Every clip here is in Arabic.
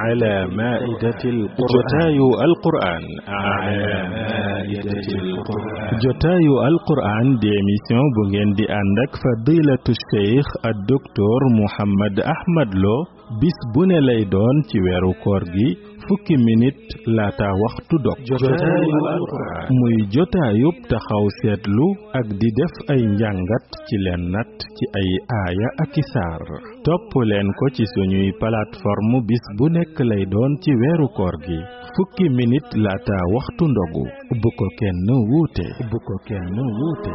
على مائدة القرآن. جتاي القرآن. على مائدة القرآن جتاي القرآن دي ميسيون بوغين دي أندك فضيلة الشيخ الدكتور محمد أحمد لو. بس بوني ليدون تيويرو كورجي fukki minute laata waxtu dog jotaayu alquran muy jotaayub taxaw seetlu ak di def ay njàngat ci leen nat ci ay aaya ak i saar topp leen ko ci suñuy plateforme bis bu nekk lay doon ci weeru koor gi fukki minute laata waxtu ndogu bu ko kenn wuute bu ko kenn wuute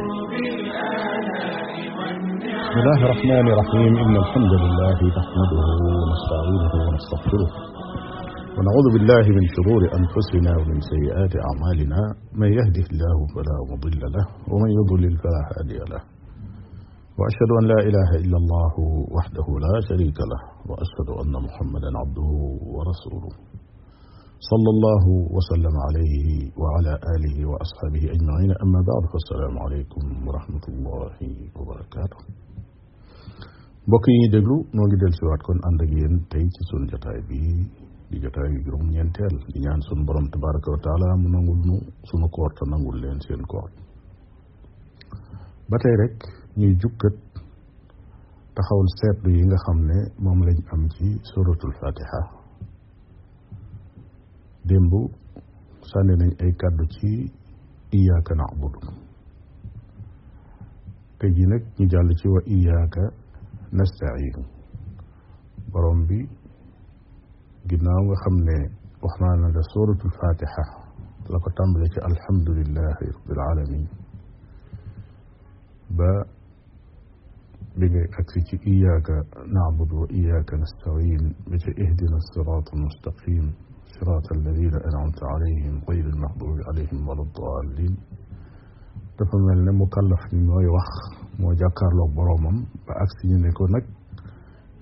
بسم الله الرحمن الرحيم إن الحمد لله نحمده ونستعينه ونستغفره ونعوذ بالله من شرور أنفسنا ومن سيئات أعمالنا. من يهده الله فلا مضل له ومن يضلل فلا هادي له. وأشهد أن لا إله إلا الله وحده لا شريك له وأشهد أن محمدا عبده ورسوله. صلى الله وسلم عليه وعلى آله وأصحابه أجمعين. أما بعد فالسلام عليكم ورحمة الله وبركاته. mbokk yi déglu noo ngi del siwaat kon ànd ak di jotaa yu juróom ñeenteel di ñaan sunu borom tabaraka wa taala mu nangul nu sunu koor te nangul leen seen koor. Ba tey rek ñuy jukkat taxawul seetlu yi nga xam ne moom lañ am ci suratul fatiha démb sànni nañ ay kàddu ci iyaaka na'budu. Te ji nag ñu jàll ci wa iyaaka nasta'iin. Borom bi جناو وخملي وحنا نجا سورة الفاتحة لقد لك الحمد لله رب العالمين با بني أكريك إياك نعبد وإياك نستعين بك إهدنا الصراط المستقيم صراط الذين أنعمت عليهم غير المغضوب عليهم ولا الضالين تفهمل لم مكلف من يوخ مو جاكار لو بروم با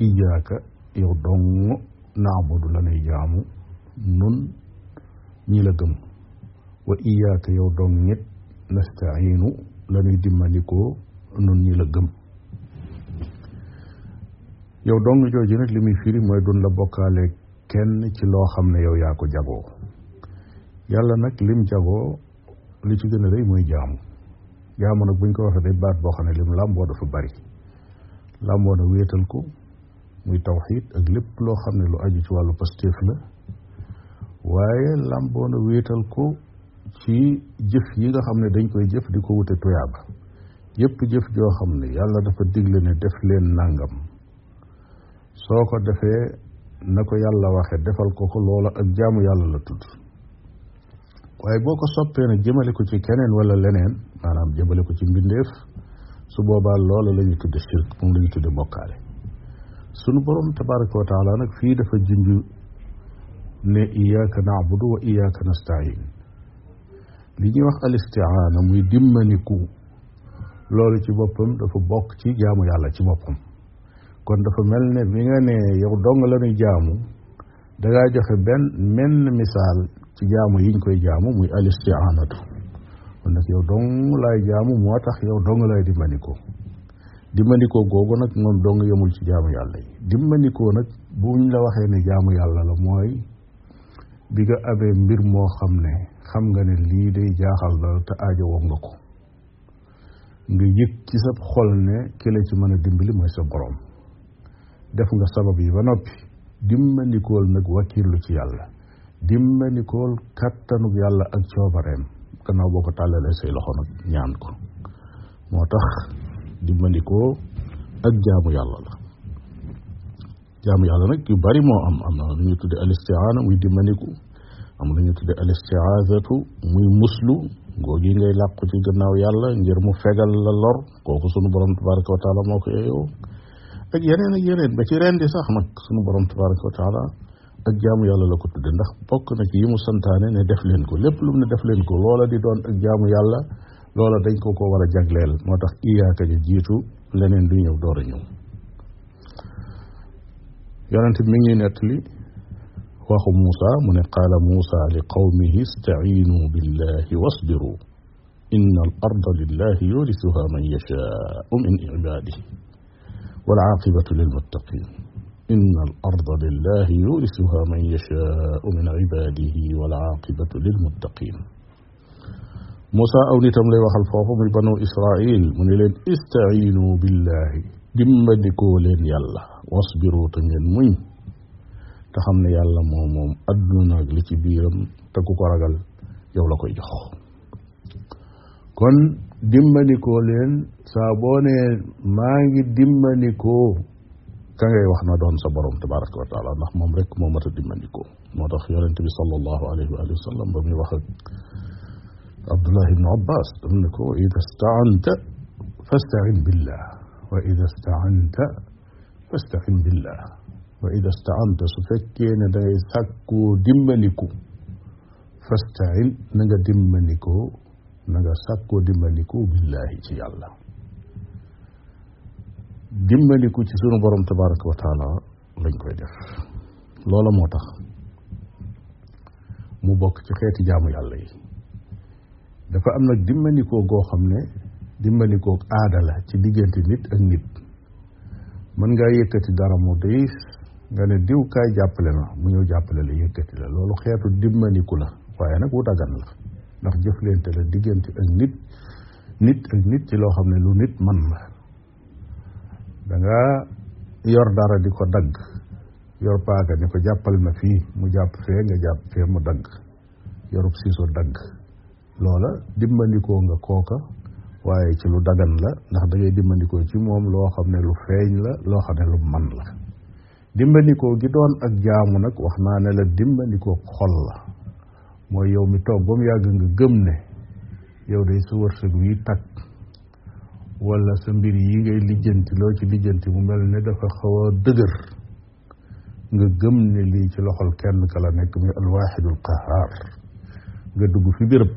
اياك يو naabudu la nuy jaamu. Nun ñi la gëm. Wa iyaaka yow dong ñit nasta'iinu la nuy nun ñi la gëm. Yow dong jooju nag li muy firi mooy dun la bokkaale kenn ci loo xam ne yow yaa ko jagoo. Yàlla nag lim jagoo li ci gën a rëy mooy jaamu. Jaamu nag buñ ko waxee day baat boo xam ne lim làmboo dafa bari. Làmboo na wéetal ko muy tawxiid ak lépp loo xam ne lu aju ci wàllu pastéef la. Waaye làmboona wéetal ko ci jëf yi nga xam ne dañ koy jëf di ko wute tuyaaba. Yépp jëf joo xam ne yàlla dafa digle ne def leen nàngam soo ko defee na ko yàlla waxe defal ko ko loola ak jaamu yàlla la tudd. Waaye boo ko soppee ne jëmale ko ci keneen wala leneen maanaam jëmale ko ci mbindeef su boobaa loola la ñu tudde shirk moom la ñu tudde bokkaale. Sunu borom tabaraka wa nag fii dafa junj ne iyaaka naabudu wa iyaaka nastain li ñuy wax al istiaana muy dimmaniku. Loolu ci boppam dafa bokk ci jaamu yàlla ci boppam. Kon dafa mel ne bi nga ne yow dong la ñuy jaamu dangaa joxe benn menn misaal ci jaamu yiñ koy jaamu muy al istiaanatu nag yow dong laay jaamu moo tax yow dong lay dimmandikoo dimmandikoo googu nag moom dong yemul ci jaamu yàlla yi. dimbandikoo nag buñ la waxee ne jaamu yàlla la mooy bi nga amee mbir moo xam ne xam nga ne lii day jaaxal la te aajo woo nga ko. nga yëg ci sa xol ne ki la ci mën a dimbali mooy sa borom def nga sabab yi ba noppi. dimbandikool nag wakiirlu ci yàlla. dimbandikool kattanug yàlla ak coobareem. gannaaw boo ko tàllalee say loxo nag ñaan ko. moo tax dimmandikoo ak jaamu yàlla la jaamu yàlla nag yu bari moo am am na lu ñu tudde al istiaana muy dimmandiku am lu ñu tudde al istiaazatu muy muslu ngoo gi ngay làqu ci gannaaw yàlla ngir mu fegal la lor kooku sunu borom tabaraka wa taala moo ko yeeyoo ak yeneen ak yeneen ba ci rendi sax nag sunu borom tabaraka wa taala ak jaamu yàlla la ko tudde ndax bokk na ci yi mu santaane ne def leen ko lépp lu mu ne def leen ko loola di doon ak jaamu yàlla loola dañ ko ko war a jagleel moo tax iyaaka ji jiitu leneen du ñëw door a ñëw yonente mi ngi nettali waxu Muusa mu ne qaala Muusa li qawmihi istaciinu billahi wasbiru inna al arda lillahi yurisuha man yashaau min cibaadihi والعاقبة للمتقين إن الأرض لله يورثها من يشاء من عباده والعاقبة للمتقين موسى أولي نيتام لي واخال فوفو إسرائيل. من لين استعينوا بالله. ديمبديكو لين يالا. واصبروا تنين موي تا خامني يالا موم موم. ادونا لي بيرم. تا كوكو راغال ياو لاكاي كون ديمبديكو لين سا بوني ماغي ديمبديكو كاغي واخنا دون سا تبارك وتعالى. نخ موم ريك موم متا ديمبديكو موتاخ صلى الله عليه وآله وسلم بامي واخك عبد الله بن عباس تقول إذا استعنت فاستعن بالله وإذا استعنت فاستعن بالله وإذا استعنت ستكين دايثك دمنك فاستعن نجا دمنك نجا ساك دمنك بالله تي الله. دمنك تي سنو برم تبارك وتعالى لنك ويدف لولا موتا مبوك تخيتي جامو يالله يالله. Dafa am nag dimbandikoo goo xam ne dimbandikoo aada la ci diggante nit ak nit. Mën ngaa yëkkati dara mu diis nga ne diw kaay jàppale ma mu ñëw jàppale la yëkkati la. Loolu xeetu dimbandiku la waaye nag wu dagan la. Ndax la diggante ak nit nit ak nit ci loo xam ne lu nit man la. Da nga yor dara di ko dagg yor paaka ni ko mu jàpp fee nga jàpp fee mu dagg. Yorub siiso dagg loola dimbandikoo nga kooka waaye ci lu dagan la ndax da ngay dimbandikoo ci moom loo xam ne lu feeñ la loo xam ne lu man la. Dimbandikoo gi doon ak jaamu nag wax naa ne la dimbandikoo xol la. Mooy yow mi toog ba mu yàgg nga gëm ne yow day sa wërsëg wi takk wala sa mbir yi ngay lijjanti loo ci lijjanti mu mel ne dafa xaw a dëgër nga gëm ne lii ci loxol kenn ka la nekk muy alwaaxidul qahaar nga dugg fi béréb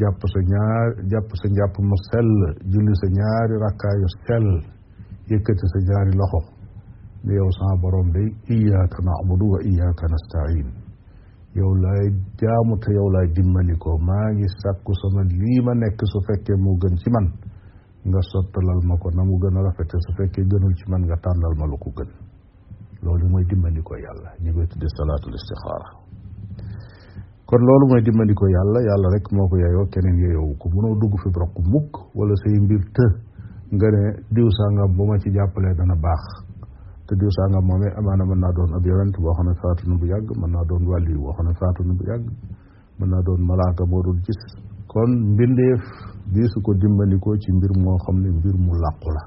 jàpp sa ñaar jàpp sa njàpp mu sell julli sa ñaari rakkaayu sell yëkkati sa ñaari loxo. Ne yow sama borom day iyaaka naabudu wa iyaaka nastain. Yow laay jaamu te yow laay dimbali ko. Maa ngi sàkku sama lii ma nekk su fekkee moo gën ci man nga sottalal ma ko na mu gën a su fekkee gënul ci man nga tànnal ma lu ko gën. Loolu mooy yàlla. Ñu kon loolu mooy dimbandikoo yàlla yàlla rek moo ko yeyoo keneen yeyoowu ko. Mënoo dugg fi brok mukk wala say mbir të nga ne diw sàngam bu ma ci jàppalee dana baax. Te diw sàngam moomee amaana mën naa doon ab yonent boo xam ne faatu na bu yàgg mën naa doon wàlli boo xam ne faatu na bu yàgg mën naa doon malaaka moo dul gis. Kon mbindeef diisu ko dimbandikoo ci mbir moo xam ne mbir mu làqu la.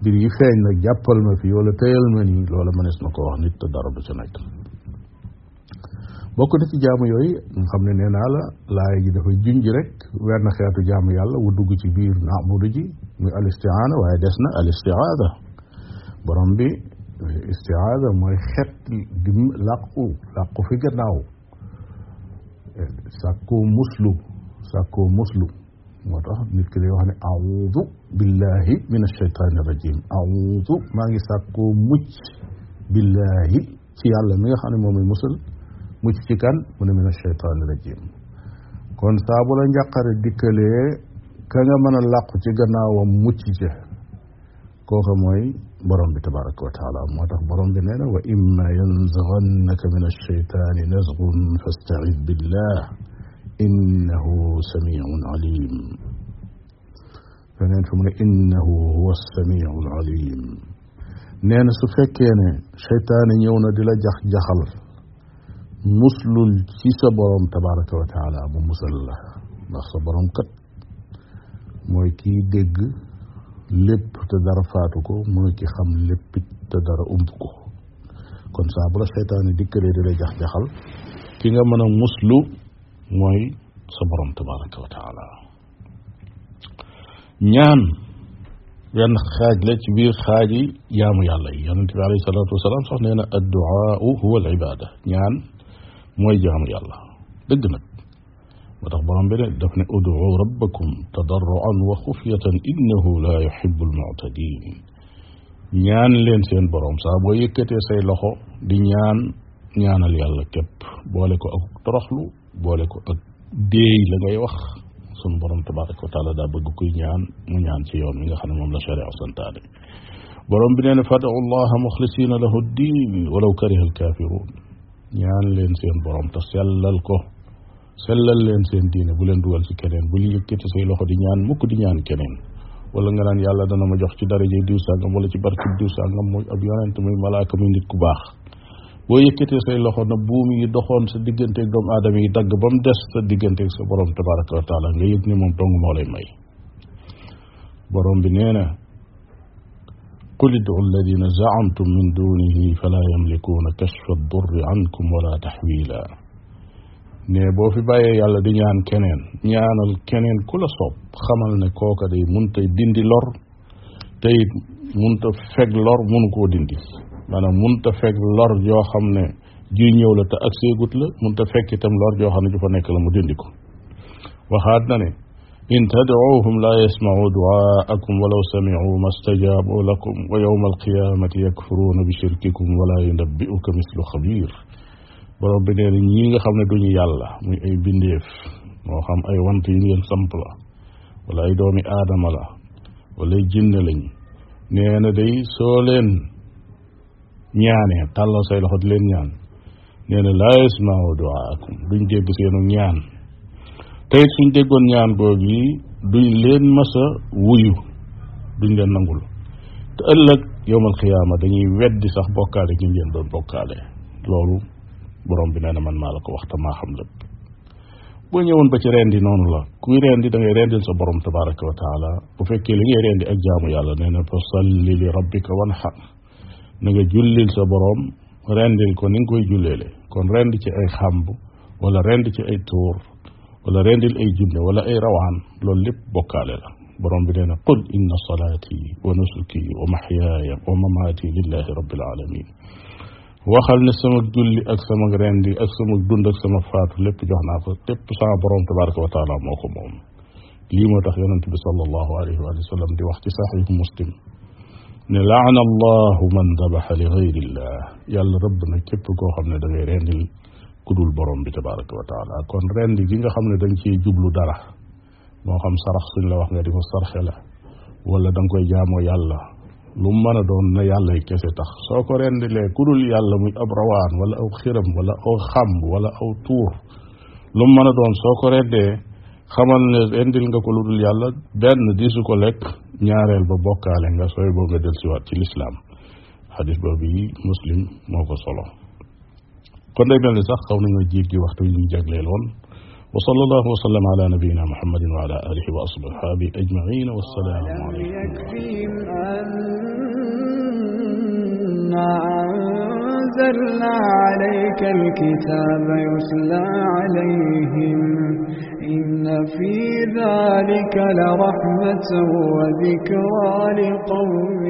Mbir yi feeñ nag jàppal ma fi wala tëyal ma nii loola mënees na ko wax nit te dara du ca nekk. Bokk na ci jaamu yooyu nga xam ne nee naa la laay ji dafay junj rek wenn xeetu jaamu yàlla wu dugg ci biir naabudu ji muy al istiaana waaye des na al istiaada borom bi istiaada mooy xet di làqu làqu fi gannaaw. Sàkkoo muslu sàkkoo muslu. Moo tax nit ki day wax ne audu billahi min alcheytaani rajim yàlla mi nga xam ne moom مجتكان من من الشيطان الرجيم. كون سابو لن يقر ديكالي كنا من اللاق تيغنا ومجتك كوخ موي برام بي تبارك وتعالى. موتاك برام بي نينا وإما ينزغنك من الشيطان نزغ فاستعذ بالله. إنه سميع عليم. فنين فمن إنه هو السميع العليم. نينا سفكيني شيطان يونا دي لجخ جخلف. Muslul ci sa borom tabaraka wa taala mu musal la ndax sa borom kat mooy kii dégg lépp te dara faatu ko mooy ki xam léppit te dara ump ko kon saa bu la seytaane dikkalee di la jax-jaxal ki nga mën a muslu mooy sa borom tabaraka wa taala ñaan benn xaaj la ci biir xaaji jaamu yàlla yi yonente bi alayhi salaatu wasalaam sax nee na adduaau huwa al ibada ñaan mooy jaamu yàlla dëgg nag moo tax borom bi ne daf ne uduu rabbakum tadarruan wa xufyatan innahu la yuhibu almuctadin ñaan leen seen borom saa boo yëkkatee say loxo di ñaan ñaanal yàlla képp boole ko ak toroxlu boole ko ak déey la ngay wax sun borom tabaraka wa taala daa bëgg kuy ñaan mu ñaan ci yoon mi nga xam ne moom la sharia santaane borom bi nee na fadu allaha muxlisina lahu ddin walaw kariha alkafirun ñaan leen seen borom te sellal ko. Sellal leen seen diine bu leen dugal ci keneen bu ñu yëkkati say loxo di ñaan mukk di ñaan keneen. Wala nga naan yàlla dana ma jox ci daraje diw sàngam wala ci barki diw sàngam muy ab yonent muy malaaka muy nit ku baax. Boo yëkkatee say loxo na buum yi doxoon sa digganteeg doomu aadama yi dagg ba mu des sa digganteeg sa borom tabaraka wa taala nga yëg ni moom dong moo lay may. Borom bi nee قل ادعوا الذين زعمتم من دونه فلا يملكون كشف الضر عنكم ولا تحويلا. ني بو في باي يالا دي نيان كينين نيانال كينين كولا صوب خمال ني كوكا دي مونتي ديندي لور تي مونتا فك لور مونكو ديندي مانا مونتا فك لور جو خامني جي نيول تا اكسي غوت لا مونتا فك تام لور جو خامني جو فا نيك لا مو دينديكو وخاد ناني laa yasmacuu ducaakum walaw samicuu ma stajaabuu lakum wa yowma alqiyaamati yakfuruuna bi shirkikum wala yunabbi'uka mislu xabiir borom bi nee na ñii nga xam ne duñu yàlla muy ay bindeef moo xam ay want yu ngeen samp la wala ay doomi aadama la wala ay jinne lañ nee na day soo leen ñaanee tàllal say loxo di leen ñaan nee na laa yasmau duaakum duñ dégg seenu ñaan tey suñ déggoon ñaan googu yi duñ leen masa wuyu duñ leen nangul. Te ëllëg yowmal xiyaama dañuy weddi sax bokkaale gi ngeen doon bokkaale. Loolu borom bi nee na man maa la ko wax te maa xam lépp. Boo ñëwoon ba ci rendi noonu la kuy rendi da ngay rendil sa borom tabaraka wa taala. Bu fekkee li ngay rendi ak jaamu yàlla nee na fa salli li rabbika wanhar na nga jullil sa borom rendil ko ni nga koy julleele. Kon rend ci ay xàmb wala rend ci ay tuur. ولا رندل أي جنده ولا أي روان لول لب بوكاله لا. قل إن صلاتي ونسكي ومحياي ومماتي لله رب العالمين. وخل ن سما جولي اك سما رندي اك سما دوند اك فات لب جوخنا فا تيب سا تبارك وتعالى موكو موم. لي مو صلى الله عليه وآله وسلم دي وقت صحيح مسلم. نلعن الله من ذبح لغير الله. يا ربنا كيب كو خامني داغي ku dul borom bi tabaraka wa taala. Kon rendi gi nga xam ne da nga ciy jublu dara moo xam sarax suñ la wax nga di ko sarxe la wala da nga koy jaamoo yàlla lu mu mën a doon na yàlla kese tax. Soo ko rendilee ku yàlla muy ab rawaan wala aw xiram wala aw xàmb wala aw tuur lu mu mën a doon soo ko rendee xamal ne rendil nga ko lu dul yàlla benn disu ko lekk ñaareel ba bokkaale nga sooy boo nga del siwaat ci lislaam. Xadis boobu yi muslim moo ko solo. Kon day mel ni sax xaw nañoo jéggi waxtu yi ñu jagleeloon wa sallallahu wa sallam ala nabiyina muhammadin wa ala alihi wa ashabihi ajmain wassalaamu alaykum أنزلنا عليك الكتاب يتلى عليهم إن في ذلك لرحمة وذكرى لقوم